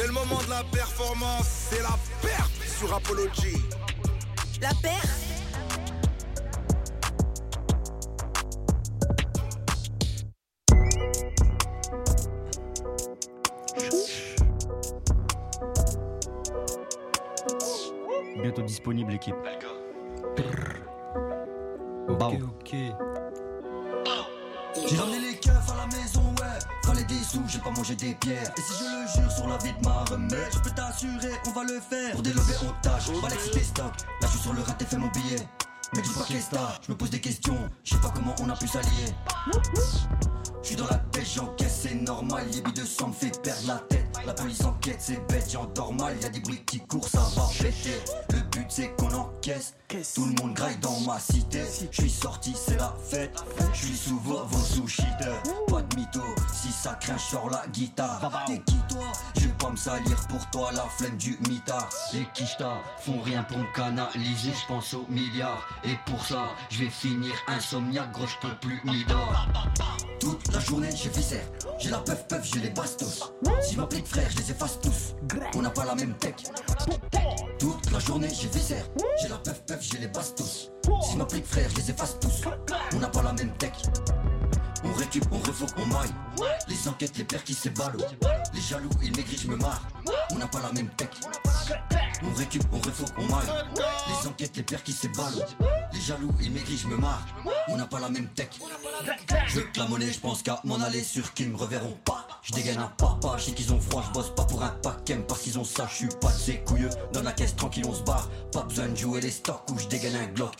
C'est le moment de la performance, c'est la perte sur Apology. La perte Bientôt disponible, l'équipe. Ok, ok. Des pierres. Et si je le jure sur la vie de ma remède, je peux t'assurer, on va le faire. Pour délever, on tâche, va l'exciter stock. Là, je suis sur le rat et fais mon billet. Mais dis pas qu'est-ce je me pose des questions. Je sais pas comment on a pu s'allier. Je suis dans la pêche, j'encaisse, c'est normal. Les billes de sang me fait perdre la tête. La police enquête, c'est bête, j'endors mal. Y a des bruits qui courent, ça va péter. Le but c'est qu'on encaisse. Tout le monde graille dans ma cité. Je suis sorti, c'est la fête. Je suis sous vos, vos sushis de Pas de mytho, si ça craint, sur la guitare. T'es qui toi? Je pas me salir pour toi, la flemme du mitard. Les quichtas font rien pour me canaliser, je pense aux milliards. Et pour ça, je vais finir insomniaque, gros, je peux plus m'y Toute la journée, j'ai viscère. J'ai la puff puff, j'ai les bastos. Si je m'applique frère, je les efface tous. On n'a pas la même tech. Toute la journée, j'ai viscère. J'ai la puff puff, j'ai les bastos. Si je m'applique frère, je les efface tous. On n'a pas la même tech. On récup, on refoque, on maille. Les enquêtes, les pères qui s'éballent. Les jaloux, ils maigrissent, je me marre. On n'a pas la même tech. On récup, on refoque, on maille. Les enquêtes, les pères qui s'éballent. Les jaloux, ils maigrissent, je me marre. On n'a pas la même tech. Je veux que la monnaie, je pense qu'à m'en aller sur qui me reverront pas. Je dégaine un papa, je sais qu'ils ont froid, je bosse pas pour un paquet parce qu'ils ont ça, je suis pas de couilleux. Dans la caisse tranquille, on se barre. Pas besoin de jouer les stocks où je dégaine un glock.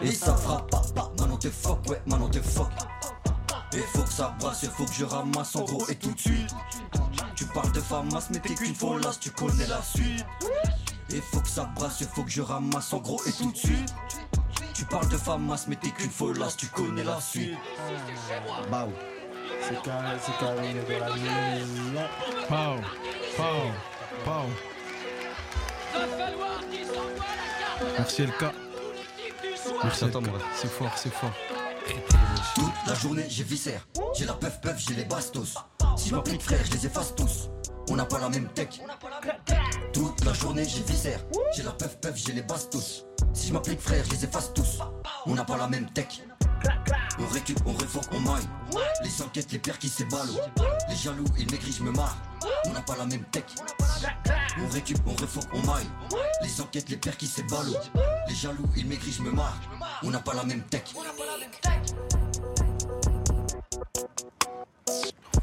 Et ça fera pas, pas, maintenant te fuck, ouais, maintenant te fuck. Et faut que ça brasse, faut que je ramasse en gros et tout de suite. Tu parles de famas, mais t'es qu'une folasse, tu connais la suite. Et faut que ça brasse, faut que je ramasse en gros et tout de suite. Tu parles de famas, mais t'es qu'une folasse, tu connais la suite. Bao. C'est carré, c'est carré, on est dans la maison. Pow, pow, pow. Merci LK. C'est fort, c'est fort. Toute la journée j'ai viscère, j'ai la puff puff, j'ai les bastos. Si je m'applique frère, je les efface tous. On n'a pas la même tech. Toute la journée j'ai viscère, j'ai la puff puff, j'ai les bastos. Si je m'applique frère, je les efface tous. On n'a pas la même tech. On récup, on refoque, on maille. Les enquêtes, les pères qui s'éballent. Les jaloux, ils maigrissent, je me marre. On n'a pas la même tech. On récup, on refoque, on maille. Les enquêtes, les pères qui s'éballent. Les jaloux, ils maigrissent, je me marre. On n'a pas la même tech.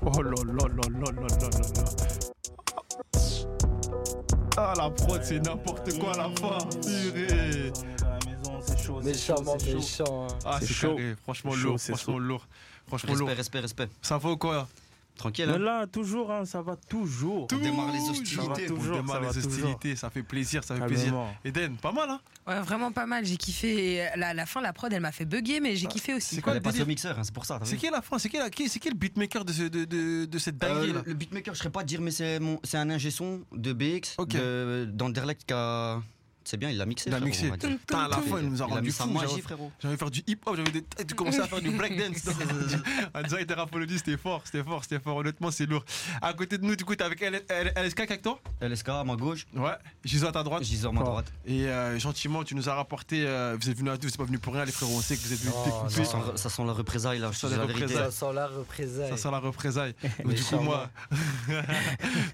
Oh là là là là là là là Ah la prod c'est n'importe quoi la fin Purée Chaud, méchamment chaud, méchant. Hein. Ah, c'est chaud. Franchement lourd. Franchement lourd. Franchement respect, lourd. Respect, respect, respect. Ça va ou quoi? Tranquille, hein là, toujours, hein, ça va toujours. On démarre les Ça va hostilités. toujours, On démarre ça va les toujours. hostilités, ça fait plaisir, ça fait plaisir. Eden, pas mal hein Ouais, vraiment pas mal. J'ai kiffé. Et La, la fin, la prod, elle m'a fait bugger, mais j'ai kiffé aussi. C'est quoi Elle le au délire mixeur, hein, c'est pour ça. C'est qui la fin C'est qui, la- qui, c'est qui le beatmaker de, ce- de, de, de cette Euh, dinguerie le, beatmaker, je serais pas à dire, mais c'est mon, c'est un ingé son de BX Ok. de, d'Anderlecht qui a. C'est bien, il l'a mixé. Il a frérot, mixé. Putain, à la fin, il nous a rendu fou. j'avais- frérot. J'avais faire du hip-hop, j'avais des... tu commençais à faire du breakdance. Dirait qu'il était rapologie, c'était fort, c'était fort, c'était fort. Honnêtement, c'est lourd. À côté de nous, du coup, t'es avec LSK avec toi? LSK à ma gauche, Ouais. Giso à ta droite. Gisors à ma droite. Et euh, gentiment, tu nous as rapporté. euh, vous êtes venus à deux, vous n'êtes pas venus pour rien, les frères. On sait que vous êtes venus découper. Ça sent, la représailles là, je te Ça sent la représailles. Ça sent la représailles. Ça sent la représailles. Donc, du coup, moi,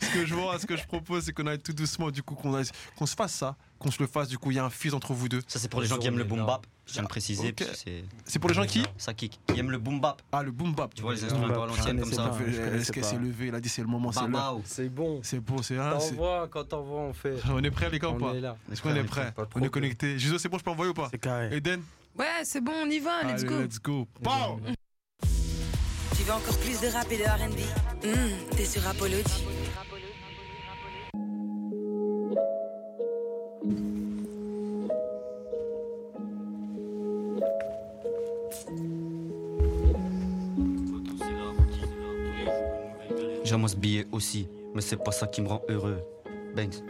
ce que je vois, ce que je propose, c'est qu'on aille tout doucement, du coup, qu'on se fasse ça, qu'on se le fasse. Du coup, il y a un fils entre vous deux. Ça, c'est pour les gens qui aiment le boom bap. Je tiens à le préciser. C'est- C'est pour les gens qui Ça kick. Qui aiment le boom bap. Ah, le boom bap. Tu vois les instruments à l'ancienne comme connaissais ça. Est-ce qu'elle s'est levée Il a dit c'est le moment, c'est l'heure. Babao. C'est bon. C'est beau, c'est un. T'envoies, quand t'envoies, on fait. On est prêt, les gars, ou On pas. Est-ce qu'on est prêt On est connecté. Giso, c'est bon, je peux envoyer ou pas C'est carré. Eden Ouais, c'est bon, on y va, let's go. Let's go. Tu veux encore plus de rap et de R&B? Hmm, T'es sur Apology. J'aime ce billet aussi, mais c'est pas ça qui me rend heureux. Banks.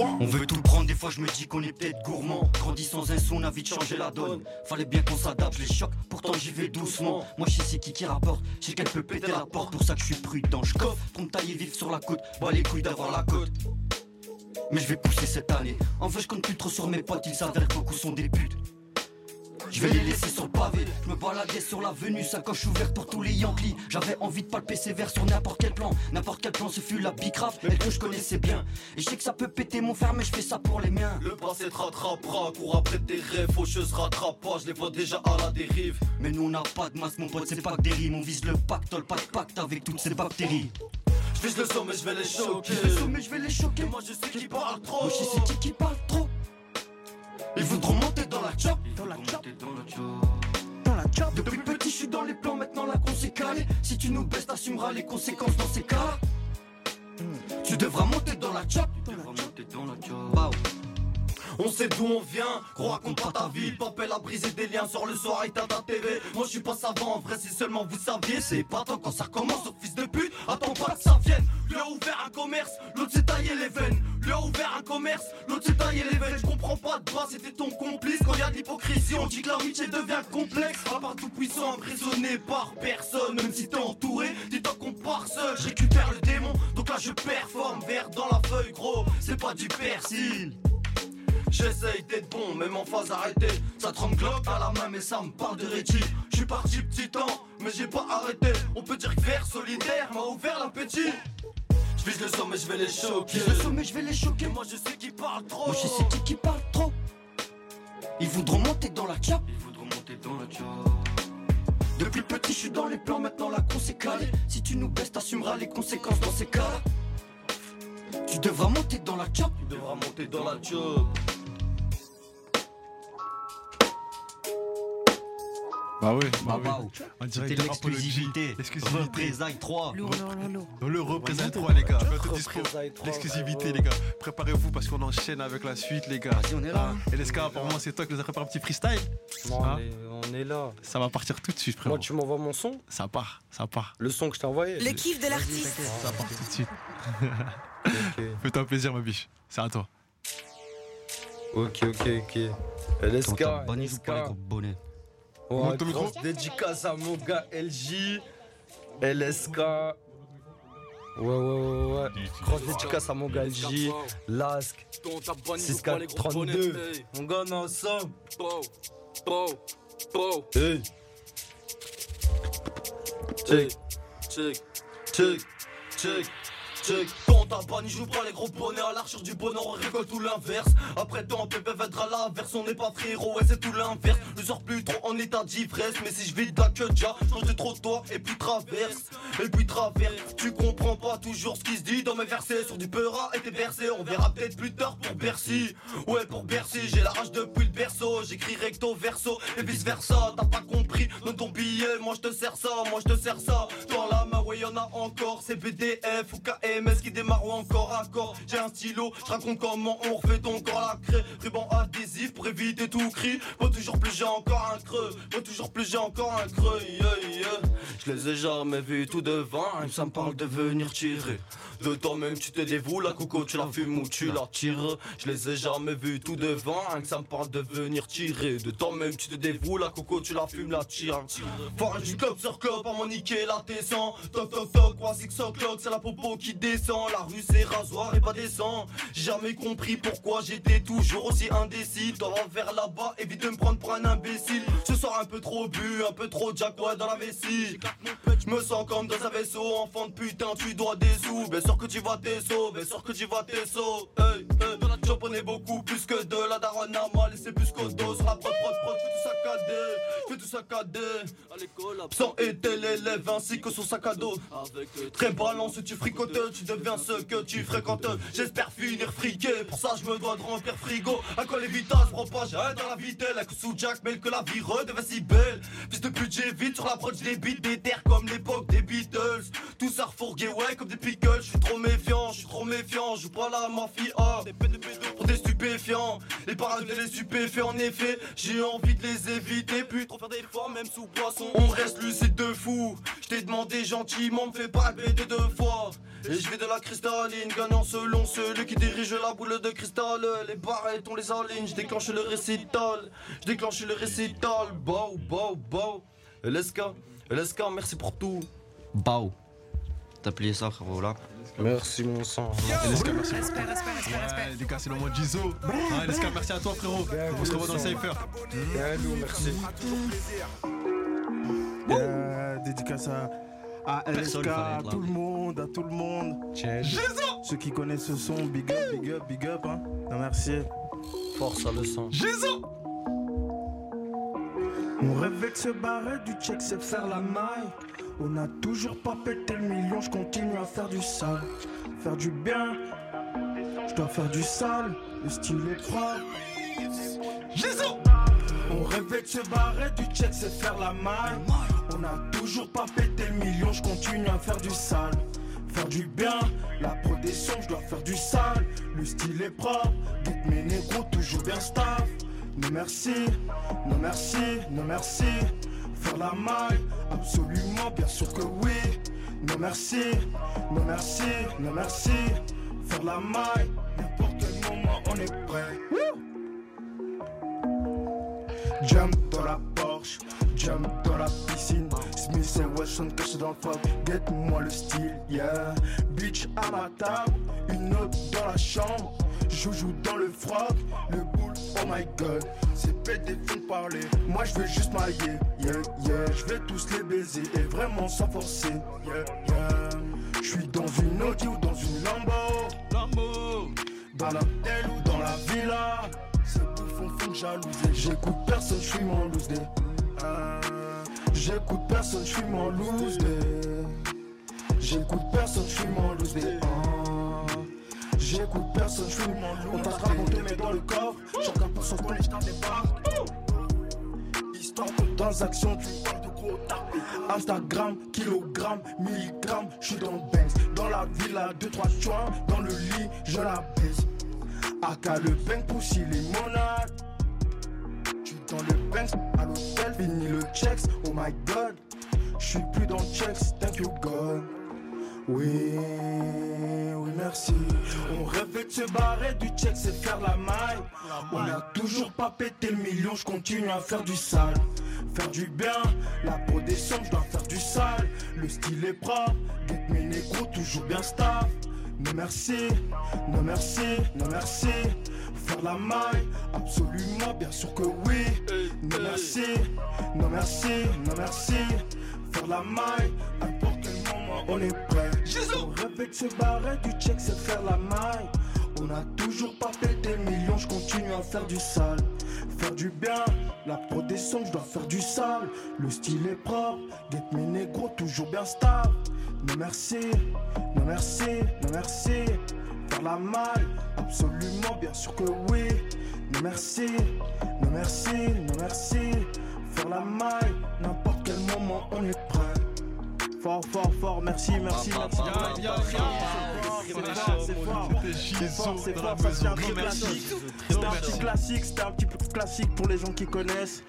On veut tout prendre, des fois je me dis qu'on est peut-être gourmand. Grandi sans un son, on a vite changé la donne. Fallait bien qu'on s'adapte, les chocs, pourtant j'y vais doucement. Moi je sais c'est qui qui rapporte, je sais qu'elle peut péter la porte. Pour ça que je suis prudent, je coffre pour me tailler vif sur la côte. Bah les couilles d'avoir la côte. Mais je vais pousser cette année. En fait, je compte plus trop sur mes potes, il s'avère que beaucoup sont des putes. Je vais les laisser sur le pavé. Je me baladais sur l'avenue, sacoche ouverte pour tous les Yankees. J'avais envie de palper sévère sur n'importe quel plan. N'importe quel plan, ce fut la bicraft, elle que je connaissais bien. Et je sais que ça peut péter mon fer, mais je fais ça pour les miens. Le passé te rattrapera, cours après tes rêves, faucheuse rattrape pas, je les vois déjà à la dérive. Mais nous on n'a pas de masse, mon pote, c'est pas que des rimes. On vise le pactole, pas de pacte avec toutes ces bactéries. Je vise le sommet, je vais les choquer. Je le sommet, je vais les choquer. Moi je sais qui parle trop. Moi je sais qui qui parle trop. Ils voudront monter dans la chop. Dans la. Dans la. Depuis petit, je suis dans les plans, maintenant la con s'est calée. Si tu nous baisses, t'assumeras les conséquences dans ces cas. Tu devras monter dans la chop. Wow. On sait d'où on vient, gros raconte pas ta vie. Papel a brisé des liens sur le soir et ta TV Moi je suis pas savant, en vrai si seulement vous saviez. C'est pas tant quand ça recommence, au fils de pute Attends pas que ça vienne. Lui a ouvert un commerce, l'autre s'est taillé les veines. Lui a ouvert un commerce, l'autre s'est taillé les veines. Je comprends pas de bas, c'était ton complice. Quand y a de l'hypocrisie, on dit que l'amitié devient complexe. À part tout puissant, emprisonné par personne Même si t'es entouré, dis-toi qu'on part seul. Je récupère le démon, donc là je performe. Vert dans la feuille gros, c'est pas du persil J'essaye d'être bon, même en phase arrêtée. Ça tremble glock à la main, mais ça me parle de Reggie. Je suis parti petit temps, mais j'ai pas arrêté. On peut dire que vers solidaire m'a ouvert l'appétit. Je vise le sommet, je vais les choquer. Je le sommet, je vais les choquer. Moi je sais qui parle trop. Moi je sais qui qui parle trop. Ils voudront monter dans la chop. Ils voudront monter dans la chop. Depuis petit, je suis dans les plans, maintenant la con s'est calée. Si tu nous baisses, t'assumeras les conséquences dans ces cas. Tu devras monter dans la chop. Tu devras monter dans la chop. Bah oui, bah Bah, oui. On dirait C'était l'exclusivité. Représailles 3. Lourd, lourd, lourd, lourd. Dans le représente 3 les gars. Représailles 3, L'exclusivité les gars. Préparez-vous parce qu'on enchaîne avec la suite les gars. Vas-y, on est là. Ah, Et LSK apparemment c'est toi qui nous as préparé un petit freestyle. Non, Ah. on, est, là. Ça va partir tout de suite frérot. Moi, tu m'envoies mon son? Ça part, ça part. Le son que je t'ai envoyé Le kiff de l'artiste. Ça part tout de suite. Fais-toi plaisir ma biche. C'est à toi. ok, ok. ok. LSK, Ton bonne, joue pas les gros bonnets. Ouais, grosse dédicace à mon gars LJ, LSK. Ouais, ouais, ouais, ouais. Grosse dédicace à mon gars LJ, Lask, 6432. On gagne ensemble. Hey. Check, check, check, check. Check. Banni, joue pas les gros bonnets à l'arche du bonheur, on récolte tout l'inverse. Après temps, Pépé à l'inverse, on n'est pas frérot, ouais, c'est tout l'inverse. Je sors plus trop en état d'ivresse, mais si je vis de la queue déjà, change de toi et puis traverse. Et puis traverse, tu comprends pas toujours ce qui se dit dans mes versets. Sur du peura et tes versets, on verra peut-être plus tard pour Bercy. Ouais, pour Bercy, j'ai la rage depuis le berceau. J'écris recto verso et vice versa. T'as pas compris, donne ton billet, moi je te sers ça, moi je te sers ça. Dans la main, ouais, y'en a encore, c'est BDF ou KMS qui démarre encore à corps. J'ai un stylo, je raconte comment on refait ton corps la craie. Ruban adhésif pour éviter tout cri. Moi toujours plus j'ai encore un creux, moi toujours plus j'ai encore un creux. Yeah. Je les ai jamais vus tout devant, ça me parle de venir tirer. De toi-même tu te dévoues, la coco tu la fumes ou tu la tires. Je les ai jamais vus tout devant, que ça me parle de venir tirer. De toi-même tu te dévoues, la coco tu la fumes, la tires. Forage du club sur club, à mon niquer la descend. Toc toc toc, quoi six o'clock, c'est la popo qui descend. La rue c'est rasoir et pas descend. Jamais compris pourquoi j'étais toujours aussi indécis. T'en vas vers là-bas, évite de me prendre pour un imbécile. Ce soir un peu trop bu, un peu trop jack dans la vessie. Je me sens comme dans enfant de putain, tu dois des sous. Bien sûr que tu vas tes sauts, bien sûr que tu vas tes sauts. Hey, hey, la on est beaucoup plus que de la daronne à mal et c'est plus qu'au dos. Sur la prod, prod, prod, fais tout saccader, je fais tout saccader. À l'école, absent était l'élève ainsi que son sac à dos. Très balance, tu fricotes, tu deviens ce que tu fréquentes. J'espère finir friqué, pour ça je me dois de remplir frigo. À quoi les vitages, propage, dans la vitelle. Que sous Jack, mais que la vie redevait si belle. Fils de j'ai vite sur l'approche des beats, des terres comme l'époque des Beatles. Tout ça refourgué, ouais, comme des pickles. Je suis trop méfiant, je suis trop méfiant, je pas la mafia. Pour des stupéfiants, les parades les stupéfiants, en effet, j'ai envie de les éviter. Puis trop faire d'efforts, même sous boisson. On reste lucide de fou. Je t'ai demandé gentiment, me fais pas répéter deux fois. Et je vais de la cristalline, gagnant selon celui qui dirige la boule de cristal. Les barrettes, on les aligne, je déclenche le récital. Je déclenche le récital. Bow, bow, bow. LSK, LSK, merci pour tout. Bao. T'as plié ça, frérot, là Merci, mon sang. Merci. Respect, respect, respect, respect. Ouais, les gars, c'est le de Jizo. Ah, merci à toi, frérot. On se revoit dans le cypher. Bien, nous, merci. Yeah, dédicace à, à LSK, à tout le monde, à tout le monde. Ceux qui connaissent ce son, big up, big up, big up. Hein. Non, merci. Force à le sang. Jizo On rêvait de se barrer du check, c'est faire la maille. On n'a toujours pas pété le million, je continue à faire du sale. Faire du bien, je dois faire du sale. Le style est propre. Jizo On rêvait de se barrer du check, c'est faire la maille. On n'a toujours pas pété le million, je continue à faire du sale. Faire du bien, la protection, je dois faire du sale. Le style est propre, get mes négros toujours bien staff. Non merci, non merci, non merci. Faire la maille, absolument, bien sûr que oui. Non merci, non merci, non merci. Faire la maille, n'importe quel moment on est prêt. Jump dans la Porsche, jump dans la piscine. Smith et Wesson cachés dans le froc. Get-moi le style, yeah. Bitch à ma table, une autre dans la chambre. Joujou dans le froc, le boule, oh my god. C'est pété, font parler. Moi je veux juste mailler, yeah, yeah. Je vais tous les baiser et vraiment sans forcer, yeah, yeah. Je suis dans une Audi ou dans une Lambo. Lambo. Dans l'hôtel ou dans la villa. Ces bouffons font jalouser. J'écoute personne, je suis mon loose day. Ah. J'écoute personne, je suis mon loose day. J'écoute personne, je suis mon loose day. Ah. J'écoute personne, je suis mon loose On on te met dans le coffre. Chacun pour son je t'en débarque. Histoire de transactions, tu parles de gros tapés. Instagram, kilogramme, milligramme, je suis dans le Benz. Dans la villa, 2-3 joints, dans le lit, je la baise. Aka le bang poussi limonade. Tu dans le Benz, à l'hôtel, fini le checks, oh my god. Je suis plus dans checks, thank you God. Oui, oui, merci. On rêvait de se barrer du check, c'est faire la maille. On n'a toujours pas pété le million, je continue à faire du sale. Faire du bien, la peau des sommes, je dois faire du sale. Le style est propre, get mes négros toujours bien staff. Non merci, non merci, non merci. Faire la maille, absolument, bien sûr que oui. Non merci, non merci, non merci. Faire la maille, on est prêt. On rêvait de se barrer du check, c'est faire la maille. On a toujours pas pété le million, je continue à faire du sale. Faire du bien, la protection, je dois faire du sale. Le style est propre, get mes négros toujours bien stable. Non merci, non merci, non merci. Faire la maille, absolument, bien sûr que oui. Non merci, non merci, non merci. Faire la maille, n'importe quel moment, on est prêt. Fort, fort, fort, merci, merci, merci. Bien, bien, bien. C'est fort, c'est fort. C'est fort, fort, ça c'est un petit Non, merci. classique. Non, C'était un merci. petit classique, c'était un petit peu classique pour les gens qui connaissent.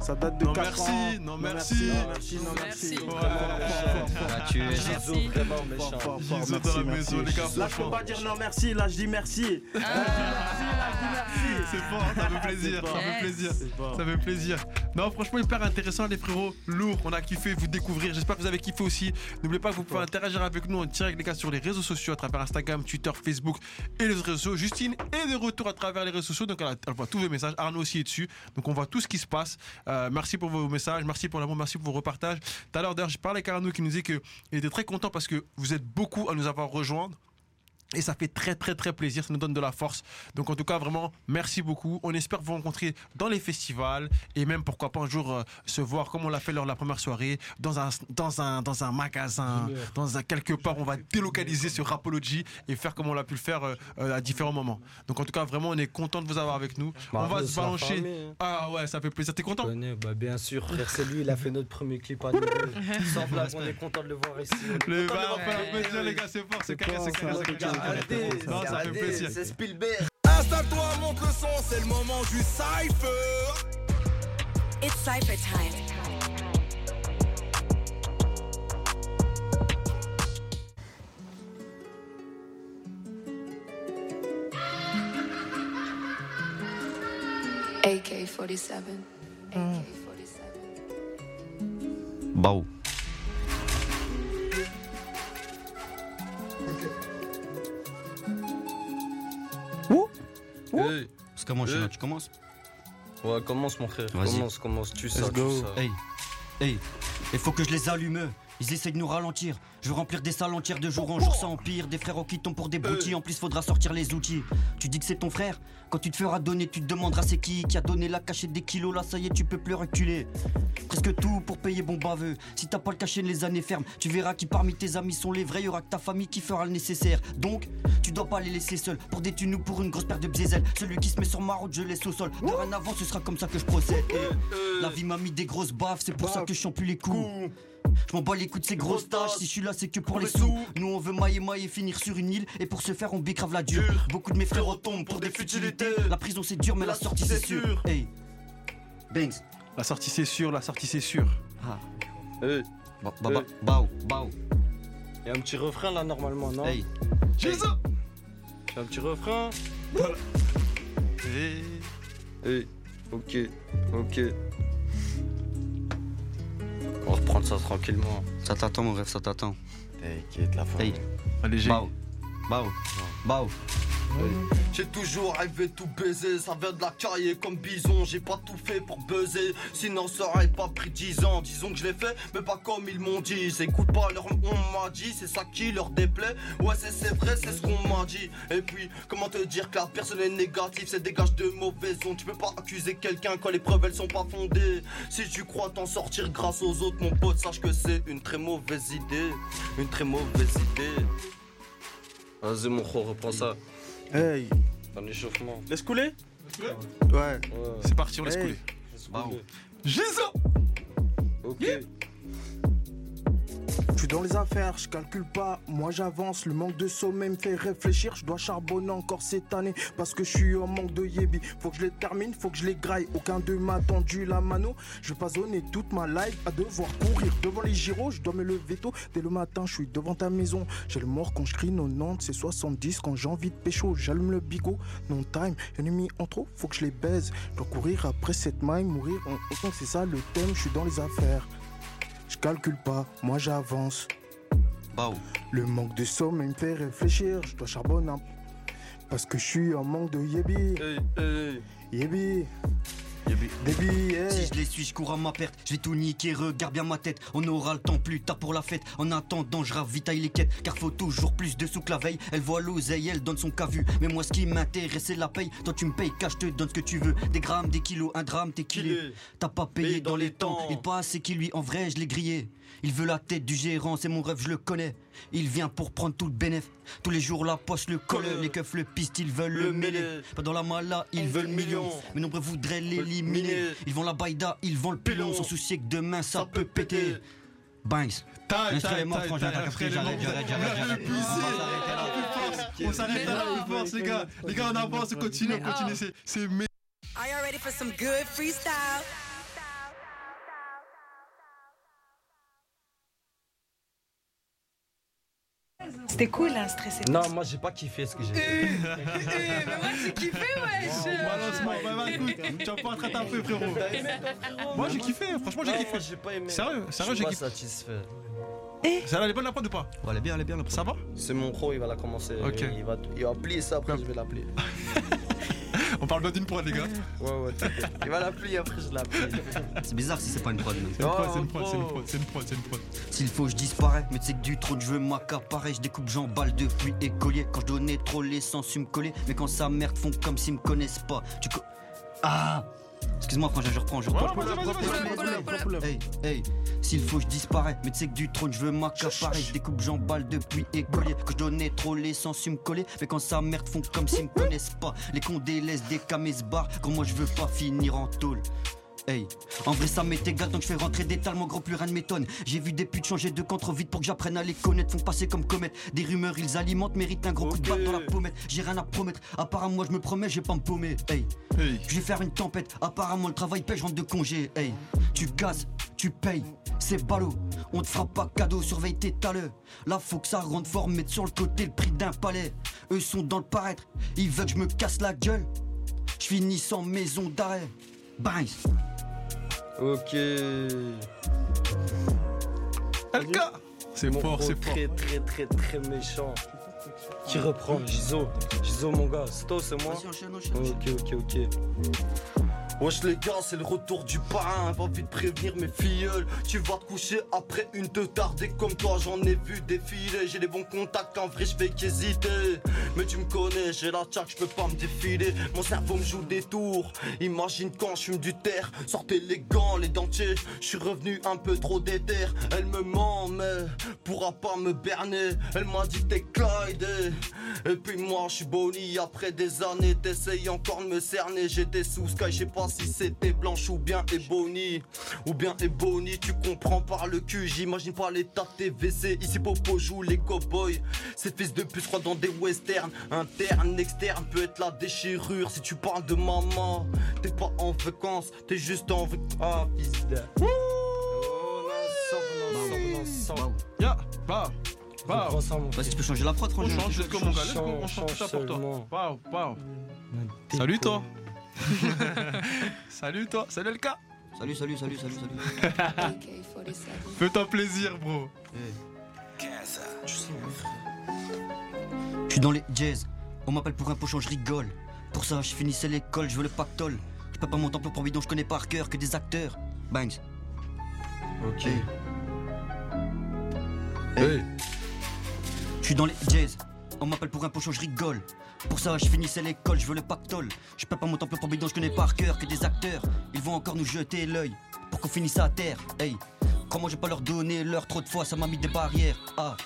Ça date de Non, 4 merci, ans. non, merci. Non merci, non merci. Merci. Fort, fort, fort, fort. Bah, es ça. Jizo, vraiment Fort, méchant. fort, fort, Jizo merci, dans la merci. maison, les gars, Là, je peux pas dire non merci, là, je dis merci. Là, je dis merci, je. C'est fort, ça fait plaisir, ça fait plaisir. Ça fait plaisir. Non, franchement, hyper intéressant, les frérots. Lourd, on a kiffé vous découvrir. J'espère que vous avez kiffé aussi. N'oubliez pas que vous pouvez interagir avec nous en direct, les gars, sur les réseaux sociaux, à travers Instagram, Twitter, Facebook et les réseaux sociaux. Justine est de retour à travers les réseaux sociaux, donc elle, voit tous vos messages. Arnaud aussi est dessus, donc on voit tout ce qui se passe. Euh, merci pour vos messages, merci pour l'amour, merci pour vos repartages. Tout à l'heure, d'ailleurs, j'ai parlé avec Arnaud qui nous disait qu'il était très content parce que vous êtes beaucoup à nous avoir rejoints. Et ça fait très très très plaisir, ça nous donne de la force. Donc en tout cas vraiment merci beaucoup. On espère vous rencontrer dans les festivals et même pourquoi pas un jour euh, se voir comme on l'a fait lors de la première soirée dans un dans un dans un magasin, dans un quelque part on va délocaliser ce Rapology et faire comme on l'a pu le faire euh, euh, à différents moments. Donc en tout cas vraiment on est content de vous avoir avec nous. on va se balancer. hein. Ah ouais, ça fait plaisir. T'es content? Connais, bah bien sûr, c'est lui, il a fait notre premier clip à nous. Sans blague, on est content de le voir ici. Le bah, le on fait voir. un plaisir les gars, c'est fort, c'est carré, c'est carré, c'est carré c'est Installe-toi, monte le son, c'est le moment du cypher. It's cypher time. AK-47. AK-47. Hey. C'est comment, Chino, tu commences Ouais, commence mon frère. Vas-y. Commence, commence. Tu sais, Let's tu go. sais. Hey, hey, il faut que je les allume. Ils essayent de nous ralentir. Je veux remplir des salles entières de jour en jour, ça empire. Des frérots qui tombent pour des broutilles. En plus, faudra sortir les outils. Tu dis que c'est ton frère Quand tu te feras donner, tu te demanderas c'est qui qui a donné la cachette des kilos. Là, ça y est, tu peux plus reculer. Presque tout pour payer bon baveux. Si t'as pas le cachet, les années fermes. Tu verras qui parmi tes amis sont les vrais. Y aura que ta famille qui fera le nécessaire. Donc, tu dois pas les laisser seuls pour des thunes ou pour une grosse paire de bzézelles. Celui qui se met sur ma route, je laisse au sol. Dorénavant, ce sera comme ça que je procède. Eh, La vie m'a mis des grosses baffes, c'est pour ça que je chante plus les coups. Je m'en bats les coups de ces grosses tâches. Si je suis là, c'est que pour les sous. Nous, on veut mailler, mailler, finir sur une île. Et pour ce faire, on bécrave la dure. Beaucoup de mes frères tombent pour des futilités. La prison, c'est dur, mais la sortie, c'est sûr. Hey, Banks. La sortie, c'est sûr, la sortie, c'est sûr. Ah. Hey. Ba, ba, ba, bao, bao. Y a un petit refrain là normalement, non? Hey. J'ai ça Y a un petit refrain? Hey. Hey. Ok. Ok. On va reprendre ça tranquillement. Ça t'attend, mon rêve, ça t'attend. T'inquiète, la fin. Hey, Allez, j'ai. Bao, bao, bao. J'ai toujours rêvé tout baiser, ça vient de la caille comme bison. J'ai pas tout fait pour buzzer, sinon ça aurait pas pris 10 ans. Disons que je l'ai fait, mais pas comme ils m'ont dit. Ils écoutent pas leur on m'a dit, c'est ça qui leur déplaît. Ouais, c'est c'est vrai, c'est ce qu'on m'a dit. Et puis, comment te dire que la personne est négative, c'est dégage de mauvaises ondes. Tu peux pas accuser quelqu'un quand les preuves elles sont pas fondées. Si tu crois t'en sortir grâce aux autres, mon pote, sache que c'est une très mauvaise idée. Une très mauvaise idée. Vas-y, mon gros, reprends ça. Hey, Un échauffement. laisse couler Ouais. Ouais. C'est parti, on laisse Hey. couler. J'ai ça Ok. Je suis dans les affaires, je calcule pas, moi j'avance. Le manque de sommeil me fait réfléchir. Je dois charbonner encore cette année parce que je suis en manque de yébi. Faut que je les termine, faut que je les graille. Aucun d'eux m'a tendu la mano. Je vais pas zoner toute ma life à devoir courir devant les gyros. Je dois me lever tôt. Dès le matin, je suis devant ta maison. J'ai le mort quand je crie 90, c'est 70 quand j'ai envie de pécho. J'allume le bigot, non time. Ennemi en trop, faut que je les baise. Je dois courir après cette maille, mourir. en- en- C'est ça le thème, je suis dans les affaires. Calcule pas, moi j'avance. Bao. Le manque de sommeil me fait réfléchir, je dois charbonner un- Parce que je suis en manque de yébi, Hey, hey. yébi, Yébi. Hey. Si je les suis, je cours à ma perte. Je vais tout niquer, regarde bien ma tête. On aura le temps plus tard pour la fête. En attendant, je ravitaille les quêtes. Car faut toujours plus de sous que la veille. Elle voit l'oseille, elle donne son cas vu. Mais moi, ce qui m'intéresse, c'est la paye. Toi, tu me payes, cash, je te donne ce que tu veux. Des grammes, des kilos, un drame, t'es killé. T'as pas payé dans, dans les temps. temps. Il passe, c'est qui lui, en vrai, je l'ai grillé. Il veut la tête du gérant, c'est mon rêve, je le connais. Il vient pour prendre tout le bénéf. Tous les jours, la poche le colle. Les keufs le pistent, ils veulent le, Le mêler. Pas dans la mala, ils Ils veulent millions. Mais nombreux voudraient l'éliminer. L'éliminer. Ils vont la baïda, ils vont le pilon. Sans soucier que demain ça, Ça peut péter. Banks. Après, compris, j'arrête, j'arrête, j'arrête, j'arrête. On s'arrête à la plus force, les gars. Les gars, on avance, on continue, on continue. C'est- Are you ready for some good freestyle? C'était cool, hein, stressé. Non, moi j'ai pas kiffé ce que j'ai fait. mais moi j'ai kiffé, wesh. Balancement, bah, bah, écoute, tu vas pas te rattraper, frérot. Moi, j'ai kiffé, franchement, j'ai kiffé. moi, j'ai pas aimé. Sérieux, sérieux, j'ai kiffé. satisfait. Ça va, elle est bonne la prod ou pas? Ouais, elle est bien, elle est bien. la Ça va? C'est mon pro, il va la commencer. Ok. Il va, il va plier ça, après je vais l'appeler. On parle bien d'une prod, les gars. Ouais, ouais, t'inquiète. Il va la plier, après je l'appelle. C'est bizarre si c'est pas une prod. C'est une prod, Oh, c'est une prod, c'est une prod, c'est une prod, c'est une prod. S'il faut, je disparais. Mais tu sais que du trône, je veux m'accaparer. Je découpe, j'emballe depuis écolier. Quand je donnais trop l'essence, su me coller. Mais quand sa merde font comme s'ils me connaissent pas. Tu co- Ah Excuse-moi, frangin, je reprends, je reprends. Hey, hey, s'il faut, je disparais. Mais tu sais que du trône, je veux m'accaparer. Je découpe, j'emballe depuis écolier. Quand je donnais trop l'essence, su me coller. Mais quand sa merde font comme s'ils me connaissent pas. Les cons délaissent des camés se barrent. Quand moi, je veux pas finir en tôle. Hey, en vrai ça m'est égal que je fais rentrer des talents, mon gros plus rien ne m'étonne. J'ai vu des putes changer de camp trop vite pour que j'apprenne à les connaître, font passer comme comètes. Des rumeurs ils alimentent, méritent un gros coup de balle dans la pommette. J'ai rien à promettre, apparemment moi je me promets, je vais pas me paumer. Hey, Hey. je vais faire une tempête, apparemment le travail paye, je rentre de congé. Hey, tu casses, tu payes, c'est ballot. On te fera pas cadeau, surveille tes taleux. Là faut que ça rentre fort, mettre sur le côté le prix d'un palais. Eux sont dans le paraître, ils veulent que je me casse la gueule. je finis sans maison d'arrêt. Banks. Ok. LK C'est fort, c'est fort. Très, très, très, très méchant. Qui reprend Gizo. Gizo, mon gars. C'est toi, c'est moi Vas-y, enchaîne, enchaîne, enchaîne. Ok, ok, ok. Wesh les gars, c'est le retour du parrain. Va vite prévenir mes filleuls. Tu vas te coucher après une te tardée comme toi. J'en ai vu défiler. J'ai les bons contacts, en vrai, je fais qu'hésiter. Mais tu me connais, j'ai la tchac, je peux pas me défiler. Mon cerveau me joue des tours. Imagine quand je fume du terre. Sortez les gants, les dentiers. Je suis revenu un peu trop déter. Elle me ment, mais pourra pas me berner. Elle m'a dit t'es Clyde. Et puis moi, je suis Bonnie. Après des années, t'essayes encore de me cerner. J'étais sous Sky, je sais pas si c'était blanche ou bien Ebony. Ou bien Ebony, tu comprends par le cul. J'imagine pas l'état de tes WC. Ici, Popo joue les cowboys. Ces fils de pute croient dans des westerns. Interne, externe, peut être la déchirure. Si tu parles de maman, t'es pas en vacances, t'es juste en vacances. Ah, fils de. Oh, sors. Ya, bah, bah. Vas-y, tu peux changer la prod, On change, mon gars, on Change, ça pour toi. seulement. Waouh, waouh. Salut toi. Salut toi, salut LK. Salut, salut, salut, salut, salut. Fais-toi plaisir, bro. Je suis dans les jazz. On m'appelle pour un pochon, je rigole. Pour ça, je finissais l'école, je veux le pactole. Je peux pas monter en pour bidon, je connais par cœur que des acteurs. Banks. Ok. Hey. Je suis dans les jazz. On m'appelle pour un pochon, je rigole. Pour ça, je finissais l'école, je veux le pactole. Je peux pas monter en pour bidon, je connais par cœur que des acteurs. Ils vont encore nous jeter l'œil pour qu'on finisse à terre. Hey. Comment je vais pas leur donner l'heure trop de fois, ça m'a mis des barrières. Ah.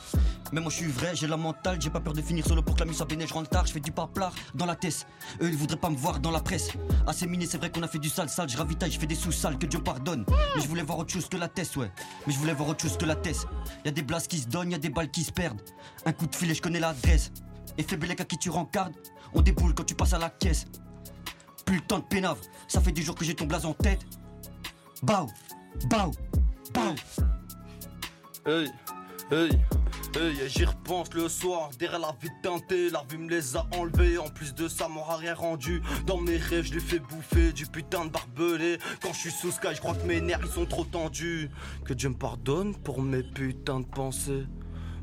Mais moi je suis vrai, j'ai la mentale, j'ai pas peur de finir solo pour que la mise à je rentre tard, je fais du paplard dans la tête. Eux ils voudraient pas me voir dans la presse. Assez miné, c'est vrai qu'on a fait du sale sale, je ravitaille, je fais des sous-sales, que Dieu pardonne. Mais je voulais voir autre chose que la tête, ouais. Mais je voulais voir autre chose que la tête. Y a des blasts qui se donnent, y des balles qui se perdent. Un coup de filet, je connais l'adresse. Et fais à qui tu rencardes, on déboule quand tu passes à la caisse. Plus le temps de pénave, ça fait des jours que j'ai ton blaze en tête. Bao, bao, bao. Hey, hey, hey, j'y repense le soir, derrière la vie teintée, la vie me les a enlevés. En plus de ça, m'aura rien rendu. Dans mes rêves, je les fais bouffer du putain de barbelé. Quand je suis sous Sky, je crois que mes nerfs ils sont trop tendus. Que Dieu me pardonne pour mes putains de pensées.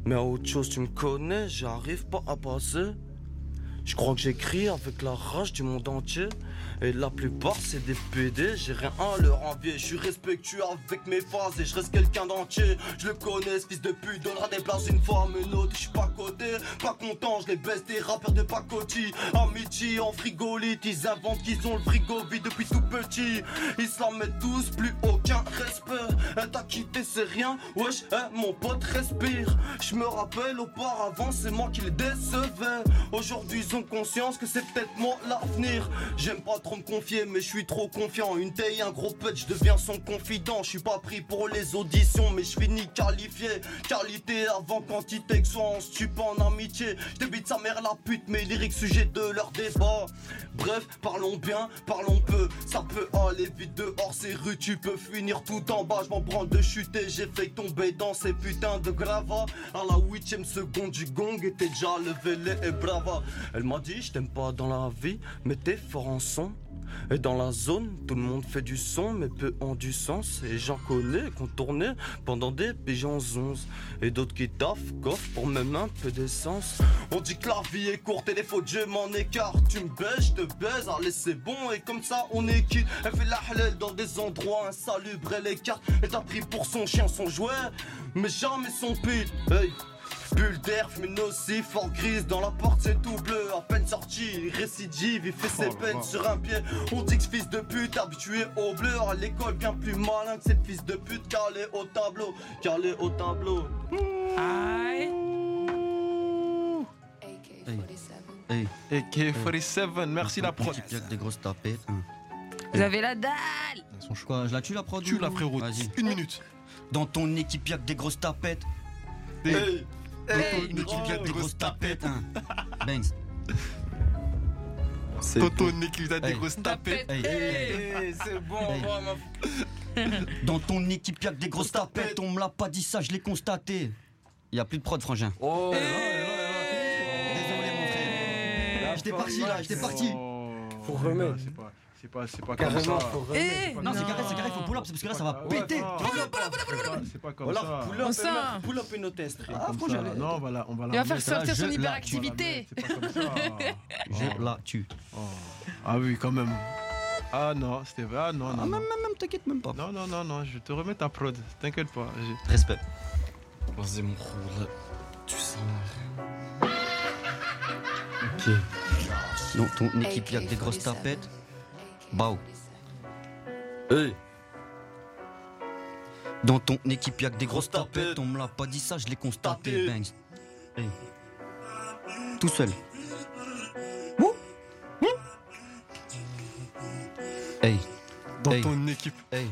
Mais autre chose, tu me connais, j'arrive pas à passer. Je crois que j'écris avec la rage du monde entier. Et la plupart c'est des PD, j'ai rien à leur envier. Je suis respectueux avec mes phases et je reste quelqu'un d'entier. Je le connais, ce fils de pute donnera des places une fois à une autre. Je suis pas coté, pas content, je les baisse des rappeurs de pacotille. Amitié en frigolite, ils inventent qu'ils ont le frigo vide depuis tout petit. Ils s'en mettent tous, plus aucun respect. Elle t'a quitté, c'est rien, wesh, hein, mon pote respire. Je me rappelle auparavant, c'est moi qui les décevais. Aujourd'hui, ils ont conscience que c'est peut-être moi l'avenir. J'aime pas trop me confier, mais je suis trop confiant. Une taille, un gros je deviens son confident. Je suis pas pris pour les auditions, mais je finis qualifié. Qualité avant quantité, que soit en stupant en amitié. Je débite sa mère la pute, mes lyriques sujet de leur débat. Bref, parlons bien, parlons peu. Ça peut aller vite dehors, c'est rue, tu peux finir tout en bas. Je m'en branle de chuter, j'ai fait tomber dans ces putains de gravats. À la huitième seconde du gong, était déjà levé les et brava. Elle m'a dit, je t'aime pas dans la vie, mais t'es fort en son. Et dans la zone, tout le monde fait du son, mais peu ont du sens. Et j'en connais qu'on tournait pendant des pigeons 11. Et d'autres qui taffent, coffrent pour même un peu d'essence. On dit que la vie est courte et les fautes, je m'en écarte. Tu me baises, je te baise, allez c'est bon. Et comme ça, on est. Elle fait la halal dans des endroits insalubres. Elle écarte, elle t'a pris pour son chien, son jouet. Mais jamais son pit. Hey. Bulle d'air, fumée nocif, fort grise, dans la porte c'est tout bleu, à peine sorti, récidive, il fait ses Oh là peines sur un pied. On dit que ce fils de pute habitué au bleu, à l'école bien plus malin que ces fils de pute calé au tableau, calé au tableau. Aïe. Hey. AK-47, merci la prod. Des grosses tapettes. hein. Vous avez la dalle Quoi, je la tue la prod Tu ou- la frérot, Vas-y. une minute. Dans ton équipe, y'a que des grosses tapettes. Hey, hey, ton équipe, y'a que des gros. grosses tapettes. hein. Banks. Toto Nick, t'as des Hey. grosses tapettes. Hey. Hey, c'est bon, Hey. on Dans ton équipe, y'a que des grosses tapettes. On me l'a pas dit ça, je l'ai constaté. Y a plus de prod, frangin. Oh, Désolé, mon frère. J'étais parti là, j'étais parti. Faut remettre. C'est pas, c'est pas, c'est pas Carrément, comme ça. faut Eh. Non, c'est carré, c'est carré, faut pull up, parce que là, ça va Ouais, péter. non, Tu vois c'est pas- C'est pas comme Voilà, ça. pull up, et pull up une autre. Ah, ça. Non, on va la, on va la Il va faire sortir son hyperactivité. C'est pas comme ça. Je la tue. Oh. Ah oui, quand même. Ah non, c'était Ah non, Ah, non. même, non. même, même, t'inquiète même pas. Non, non, non, non, je vais te remettre ta prod. T'inquiète pas. Respect. Vas-y, mon roule. Tu sens. Ok. Dans ton équipe, y'a que des grosses tapettes. Bao. Hey, Dans ton équipe, y'a que des grosses tapettes. On me l'a pas dit ça, je l'ai constaté. Bangs. Hey. Tout seul. Wouh. Wouh. Hey. Dans Hey. ton équipe. Hey.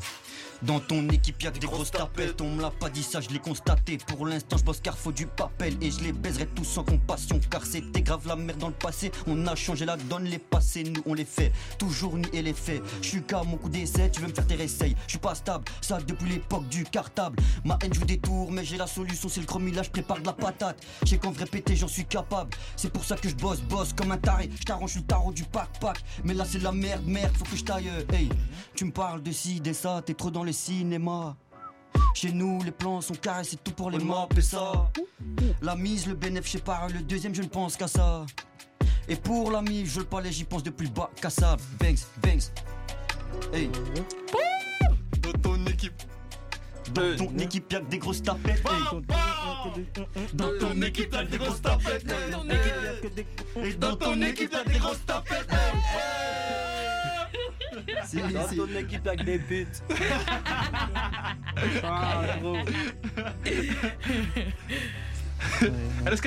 Dans ton équipe, y'a que des grosses tapettes. On me l'a pas dit ça, je l'ai constaté. Pour l'instant, je bosse car faut du papel. Et je les baiserai tous sans compassion. Car c'était grave la merde dans le passé. On a changé la donne, les passés, nous on les fait. Toujours nier les faits. Je suis qu'à mon coup d'essai, tu veux me faire tes réessays. Je suis pas stable, ça depuis l'époque du cartable. Ma haine joue des tours, mais j'ai la solution, c'est le chromie. je prépare de la patate. J'ai qu'en vrai péter, j'en suis capable. C'est pour ça que je bosse, bosse comme un taré. Je t'arrange le tarot du pack-pack. Mais là, c'est la merde, merde, faut que je taille. Hey, tu me parles de ci, de ça, t'es trop dans le cinéma. Chez nous, les plans sont carrés, c'est tout pour les mobs et ça. La mise, le bénéf, je sais pas, le deuxième, je ne pense qu'à ça. Et pour la mise, je le palais, j'y pense depuis le bas, ça. Bangs, bangs. Hey, Dans ton équipe. dans ton équipe, y'a que des grosses tapettes. Hey. Dans ton équipe, y'a que des grosses tapettes. Hey. Et dans ton équipe, y'a que des grosses tapettes. C'est- dans c'est- ton équipe avec des putes. ah, gros. LSK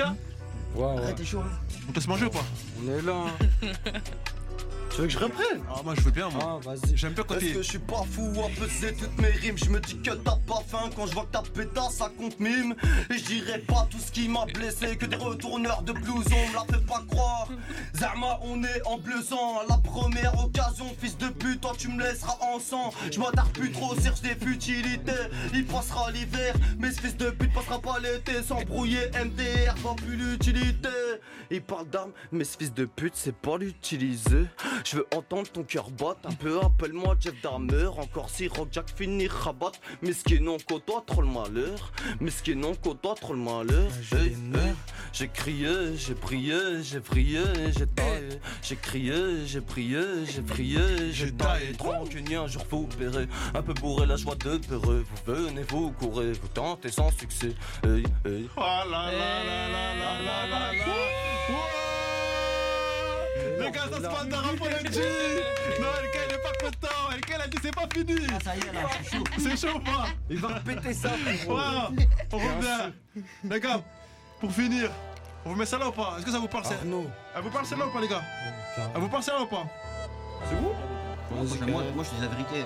Ouais, ouais. Ah, t'es chaud, hein. On peut se manger ou pas On est là. hein. tu veux que je reprenne? Ah, moi je veux bien, moi. Ah, vas-y. J'aime bien quand Est-ce que je suis pas fou à peser toutes mes rimes. Je me dis que t'as pas faim quand je vois que ta pétasse ça compte mime. Et je dirais pas tout ce qui m'a blessé Que des retourneurs de blouson me la fait pas croire. Zama on est en bleusant. La première occasion fils de pute Toi tu me laisseras en sang. Je m'attarde plus trop cherche des futilités. Il passera l'hiver Mais ce fils de pute passera pas l'été. Sans brouiller MDR pas plus l'utilité Il parle d'armes mais ce fils de pute c'est pas l'utiliser je veux entendre ton cœur battre un peu, appelle-moi Jeff Dahmer. Encore si Rock Jack finit rabat Mais ce qui est non côtoie trop le malheur. Mais ce qui est non côtoie trop le malheur. Hey, hey, J'ai crié, j'ai prié, j'ai prié, j'ai taillé. J'ai crié, j'ai prié, j'ai prié, j'ai taillé. Tranquille, un jour vous verrez. Un peu bourré la joie de peureux Vous venez, vous courez, vous tentez sans succès. Hey, hey. Oh là là là là là là là Les gars, ça se passe dans Rapology Non, LK il est pas content LK il a dit c'est pas fini. Ah, ça y est, là, suis chaud. C'est chaud ou pas? Il va péter ça frérot. On revient. Les gars, pour finir, on vous met ça là ou pas? Est-ce que ça vous parle ça Arnaud. Elle vous parle celle-là ou pas les gars? Elle vous parle celle-là ou pas? Moi, moi, moi, je dis la vérité.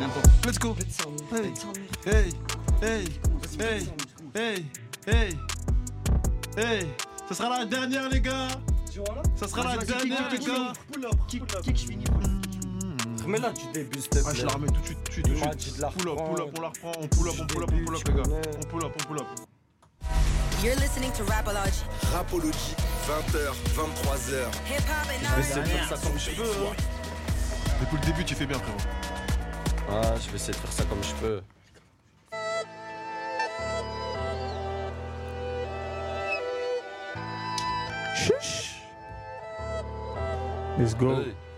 N'importe. Let's go. Hey, hey, hey, hey, hey, hey. Ça sera la dernière les gars Ça sera la dernière gars Pull up, Kick, pull up. kick, je finis. Remets-la du début s'il te Ah je la remets tout de suite, tout de Pull up, pull up, on la reprend, on pull up, on pull up, on pull up les gars On pull up, on pull up You're listening to Rapology. Rapology, 20h, 23h. Hip hop and Je vais essayer de faire ça comme je peux hein. Depuis le début tu fais bien frérot Ah, je vais essayer de faire ça comme je peux. Let's go.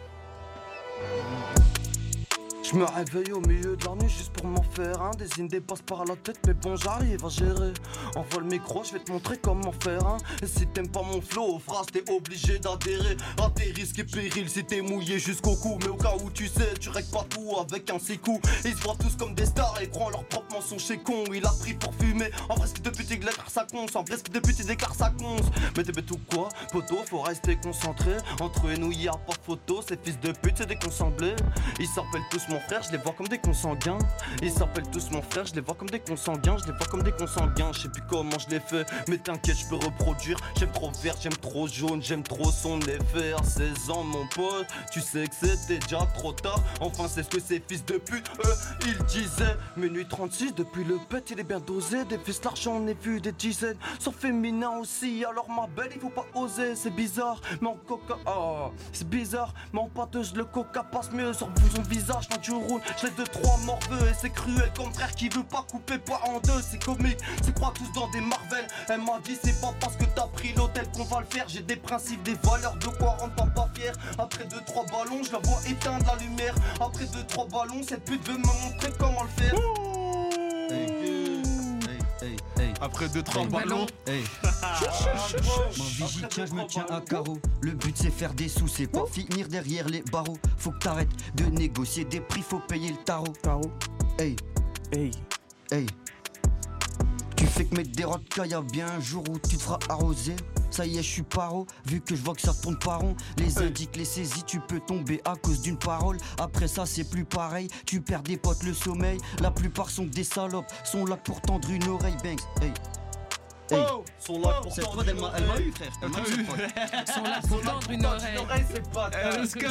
Je me réveille au milieu de la nuit juste pour m'en faire un. Des idées passent par la tête mais bon j'arrive à gérer. Envoie le micro je vais te montrer comment faire un Et si t'aimes pas mon flow phrase t'es obligé d'adhérer. À tes risques et périls si t'es mouillé jusqu'au cou. Mais au cas où tu sais tu règles pas tout avec un six coups. Ils se voient tous comme des stars et croient leur propre mensonge c'est con. Il a pris pour fumer. En vrai qui depuis il déclare sa conce. En vrai qui depuis il déclare sa conce. Mais t'es bête ou quoi? Poto faut rester concentré. Entre nous y a pas photo. Ces fils de pute c'est des consemblés Ils s'appellent tous mon frère, je les vois comme des consanguins. Ils s'appellent tous mon frère, je les vois comme des consanguins, je les vois comme des consanguins. Je sais plus comment je les fais, mais t'inquiète, je peux reproduire. J'aime trop vert, j'aime trop jaune, j'aime trop son effet. À 16 ans, mon pote, tu sais que c'était déjà trop tard. Enfin, c'est ce que ces fils de pute, eux, ils disaient. Minuit 36, depuis le pet, il est bien dosé. Des fils d'argent, on est vu des dizaines. Sont féminins aussi, alors ma belle, il faut pas oser. C'est bizarre, en coca. Oh, c'est bizarre, en pâteuse, le coca passe mieux sur son visage quand tu roules. J'ai deux, trois morveux et c'est cruel comme frère qui veut pas couper pas en deux. C'est comique, c'est croire tous dans des Marvel. Elle m'a dit, c'est pas parce que t'as pris l'hôtel qu'on va le faire. J'ai des principes, des valeurs, de quoi rendre papa fier. Après deux, trois ballons, je la vois éteindre la lumière. Après deux, trois ballons, cette pute veut me montrer comment le faire. Après 2-3 ballons. Hey. Mon vigie, tiens, je me tiens à carreau. Le but c'est faire des sous, c'est pas finir derrière les barreaux. Faut que t'arrêtes de négocier des prix, faut payer le tarot. Tarot. Hey, Hey. hey. Tu fais que mettre des rocs, y a bien un jour où tu te feras arroser. Ça y est, je suis paro, vu que je vois que ça tourne pas rond. Les indiques, les saisies, tu peux tomber à cause d'une parole. Après ça, c'est plus pareil, tu perds des potes, le sommeil. La plupart sont des salopes, sont là pour tendre une oreille, Banks. Hey. Hey. Sont là pour Cette fois, elle m'a eu, frère. Elle m'a eu. Ils sont là pour tendre une oreille. L'oreille, c'est pas Eh, LSK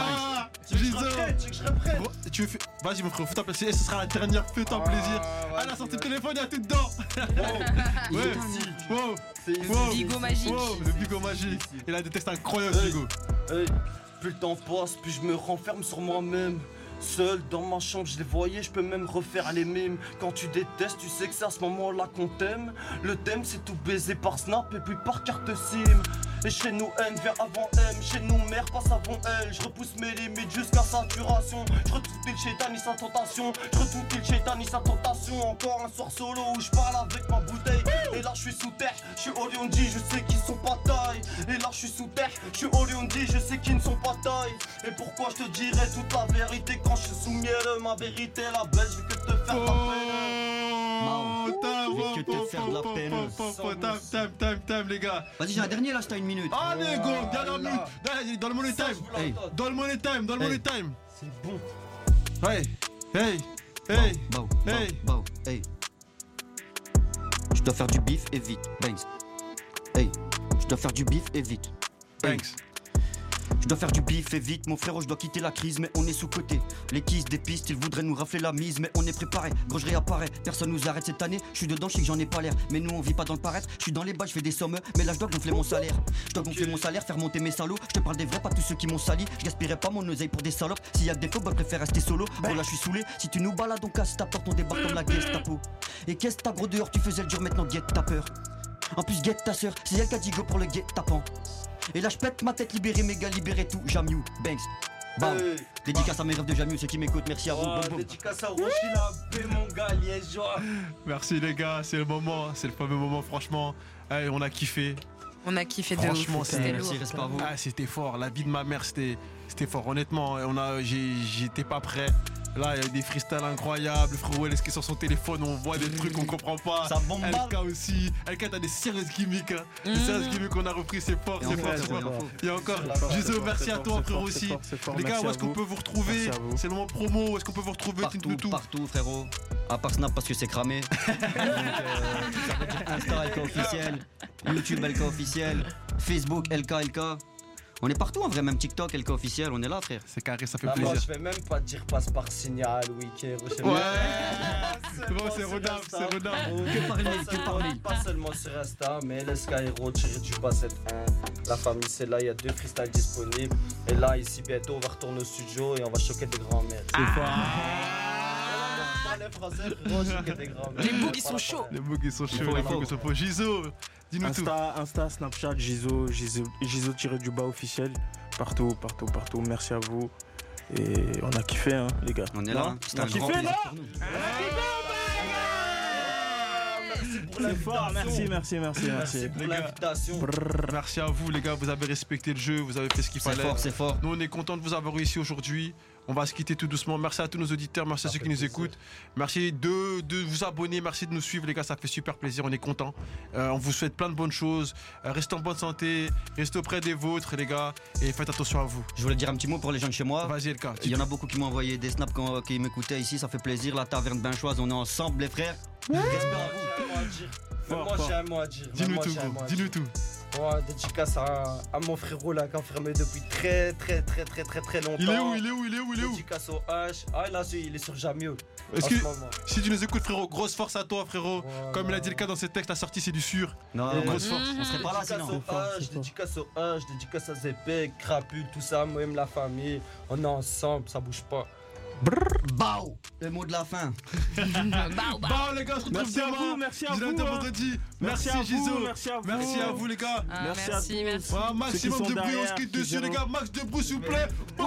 Tu Vas-y mon frère, fais-toi plaisir. Et ce sera la dernière, fais-toi plaisir. ouais, Elle a sorti le vas-y. téléphone, il y a tout dedans. Ouais. Wow. C'est. Bigot magique. Wow, le bigot magique. Il a des tests incroyables. Hey, plus le temps passe, plus je me renferme sur moi-même. Seul dans ma chambre, je les voyais, je peux même refaire les mimes. Quand tu détestes, tu sais que c'est à ce moment-là qu'on t'aime. Le thème, c'est tout baiser par Snap et puis par carte SIM. Et chez nous, N vient avant M. Chez nous, mère passe avant elle. Je repousse mes limites jusqu'à saturation. Je retrouve le chétan et sa tentation. Je retrouve le chétan et sa tentation. Encore un soir solo où je parle avec ma bouteille. Et là, je suis sous terre. Je suis Oleondi, je sais qu'ils sont pas taille. Et là, je suis sous terre. Je suis Oleondi, je sais qu'ils ne sont pas taille. Et pourquoi je te dirai toute la vérité quand je suis sous miel Ma vérité, la belle, je que te faire ta vais que te faire de la peine. time, time, time, time, les gars. Vas-y, j'ai un dernier là, à une minute. Allez, go, dernière minute. Allez, Dans le money time. Hey. Dans le money time, dans le Hey. money time. C'est bon. Hey, hey, hey. Hey. hey. Je dois faire du bif et vite, bangs. Hey, je dois faire du bif et vite. Hey. Thanks. Je dois faire du bif et vite, mon frérot, je dois quitter la crise, mais on est sous-côté. Les kisses des pistes, ils voudraient nous rafler la mise, mais on est préparé. Gros, je réapparais, personne nous arrête cette année. Je suis dedans, je sais que j'en ai pas l'air. Mais nous, on vit pas dans le paraître. Je suis dans les bas, je fais des sommes, mais là, je dois gonfler mon salaire. Je dois gonfler mon salaire, faire monter mes salauds. Je te parle des vrais, pas tous ceux qui m'ont sali. Je gaspillerai pas mon oseille pour des salopes. S'il y a que des faux, bah, je préfère rester solo. Bon, là, je suis saoulé. Si tu nous balades, on casse ta porte, on débarque comme la Gestapo. Et qu'est-ce que t'as gros dehors, tu faisais le dur, maintenant, guette, t'as peur. En plus, guette ta sœur, c'est elle qui a dit go pour le guet tapant. Et là, je pète ma tête, libéré, méga, libéré tout. Jamiou, Banks. Bam. Hey. Dédicace à mes rêves de Jamiou, ceux qui m'écoutent, merci à vous. Oh, Boum, boum. dédicace à Rochi la paix, mon gars, liégeois. Merci les gars, c'est le moment, c'est le fameux moment franchement. Hey, on a kiffé. On a kiffé de Franchement, C'était. Ah, c'était fort. La vie de ma mère, c'était, c'était fort. Honnêtement, on a, j'ai- j'étais pas prêt. Là, il y a des freestyles incroyables. Frérot, LSK sur son téléphone, on voit des trucs qu'on comprend pas. Ça bombarde. LK aussi. LK, t'as des serious gimmicks. Hein. Des serious gimmicks qu'on a repris, c'est fort, c'est fort, c'est fort, il y a encore. Fort, merci à toi, frérot aussi. c'est fort. Les gars, où est-ce qu'on peut vous retrouver? C'est le moment promo, où est-ce qu'on peut vous retrouver Partout, tout. partout, frérot. À part Snap parce que c'est cramé. Donc, euh, Insta LK officiel, YouTube LK officiel, Facebook LK LK. On est partout en vrai, même TikTok LK officiel, on est là, frère. C'est carré, ça fait Ah, moi, plaisir. je vais même pas dire passe par signal, week-end. Ouais C'est bon, c'est redable, c'est redable. Que par mail, que par mail. Pas seulement sur Insta, mais les Skyro, du bas 7 1. La famille, c'est là, il y a deux freestyles disponibles. Et là, ici, bientôt, on va retourner au studio et on va choquer des grands-mères. Ah, les Français, frérot. Les books, ils sont chauds. Les bugs ils sont chauds, il faut. Gizo, dis-nous tout. Insta, Insta, Snapchat, Gizo, Gizo, Gizo tiré du bas officiel. Partout, partout, partout. Merci à vous. Et on a kiffé, hein, les gars. On est là, hein. On a kiffé, là pour C'est fort, merci, merci, merci, Merci merci. pour l'invitation. Merci à vous, les gars. Vous avez respecté le jeu, vous avez fait ce qu'il C'est fallait. fort, c'est fort. Nous, on est content de vous avoir eu ici aujourd'hui. On va se quitter tout doucement. Merci à tous nos auditeurs, merci à ceux qui nous écoutent. Merci de, de vous abonner, merci de nous suivre, les gars. Ça fait super plaisir, on est content. on vous souhaite plein de bonnes choses. Euh, restez en bonne santé, restez auprès des vôtres, les gars, et faites attention à vous. Je voulais dire un petit mot pour les gens de chez moi. Vas-y, Elka. Il y en a beaucoup qui m'ont envoyé des snaps quand, qui m'écoutaient ici, ça fait plaisir. La taverne Binchoise, on est ensemble, les frères. Respect à vous. J'ai un mot à dire. Même Fort, moi, j'ai un mot à dire. Même Dis-nous moi, tout, Dis-nous tout. Ouais, dédicace à, à mon frérot là, qui est enfermé depuis très, très, très, très, très, très longtemps. Il est où Il est où Il est où Il est où? Dédicace au H. Ah, là, il est sur Jamio. Est-ce que-. Si tu nous écoutes, frérot, grosse force à toi, frérot. Voilà. Comme il a dit le cas dans ses textes, la sortie, c'est du sûr. Non, Et moi, grosse force. on serait pas là Dédicace sinon. au H, dédicace au H, dédicace à Zepek, Crapule, tout ça, moi-même la famille. On est ensemble, ça bouge pas. Bao Le mot de la fin. Bao, bao. Les gars, on se retrouve Merci à vous, merci à vous, au hein. vendredi. Merci à vous, merci à vous. Merci à vous, les gars. Ah, Merci à merci, tous. merci. Ouais, maximum de bruit, on se quitte qui dessus, les gars. Max de bruit, s'il vous plaît. Ouais.